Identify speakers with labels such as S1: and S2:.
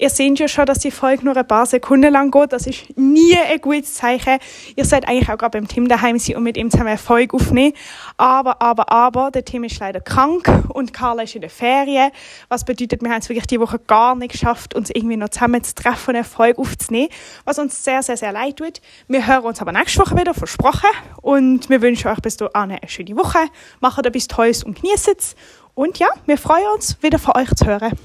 S1: Ihr seht ja schon, dass die Folge nur ein paar Sekunden lang geht. Das ist nie ein gutes Zeichen. Ihr seid eigentlich auch gerade beim Tim daheim sein und mit ihm zusammen eine Folge aufnehmen. Aber, aber, aber, der Tim ist leider krank und Carla ist in der Ferien. Was bedeutet, wir haben es wirklich die Woche gar nicht geschafft, uns irgendwie noch zusammen zu treffen und eine Folge aufzunehmen. Was uns sehr, sehr, sehr leid tut. Wir hören uns aber nächste Woche wieder, versprochen. Und wir wünschen euch bis dahin eine schöne Woche. Macht etwas Tolles und genießt es. Und ja, wir freuen uns, wieder von euch zu hören.